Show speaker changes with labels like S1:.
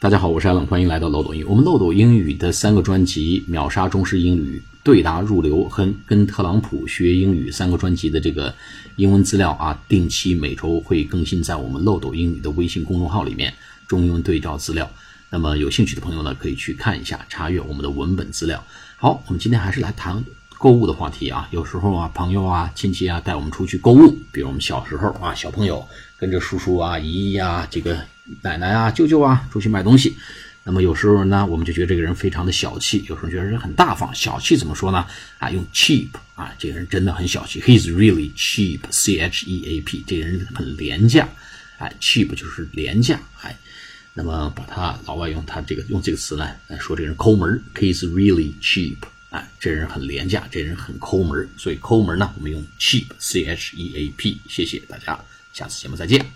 S1: 大家好，我是艾冷，欢迎来到漏斗英语。我们漏斗英语的三个专辑《秒杀中式英语》、对答入流和跟特朗普学英语三个专辑的这个英文资料啊，定期每周会更新在我们漏斗英语的微信公众号里面，中英文对照资料。那么有兴趣的朋友呢，可以去看一下，查阅我们的文本资料。好，我们今天还是来谈购物的话题啊。有时候啊，朋友啊、亲戚啊带我们出去购物，比如我们小时候啊，小朋友跟着叔叔啊、姨姨啊、这个。奶奶啊，舅舅啊，出去买东西，那么有时候呢，我们就觉得这个人非常的小气；有时候觉得人很大方。小气怎么说呢？啊，用 cheap 啊，这个人真的很小气。He's really cheap，C H E A P，这个人很廉价。哎，cheap 就是廉价。哎，那么把他老外用他这个用这个词呢来说这个人抠门。He's really cheap，哎，这人很廉价，这人很抠门。所以抠门呢，我们用 cheap，C H E A P。谢谢大家，下次节目再见。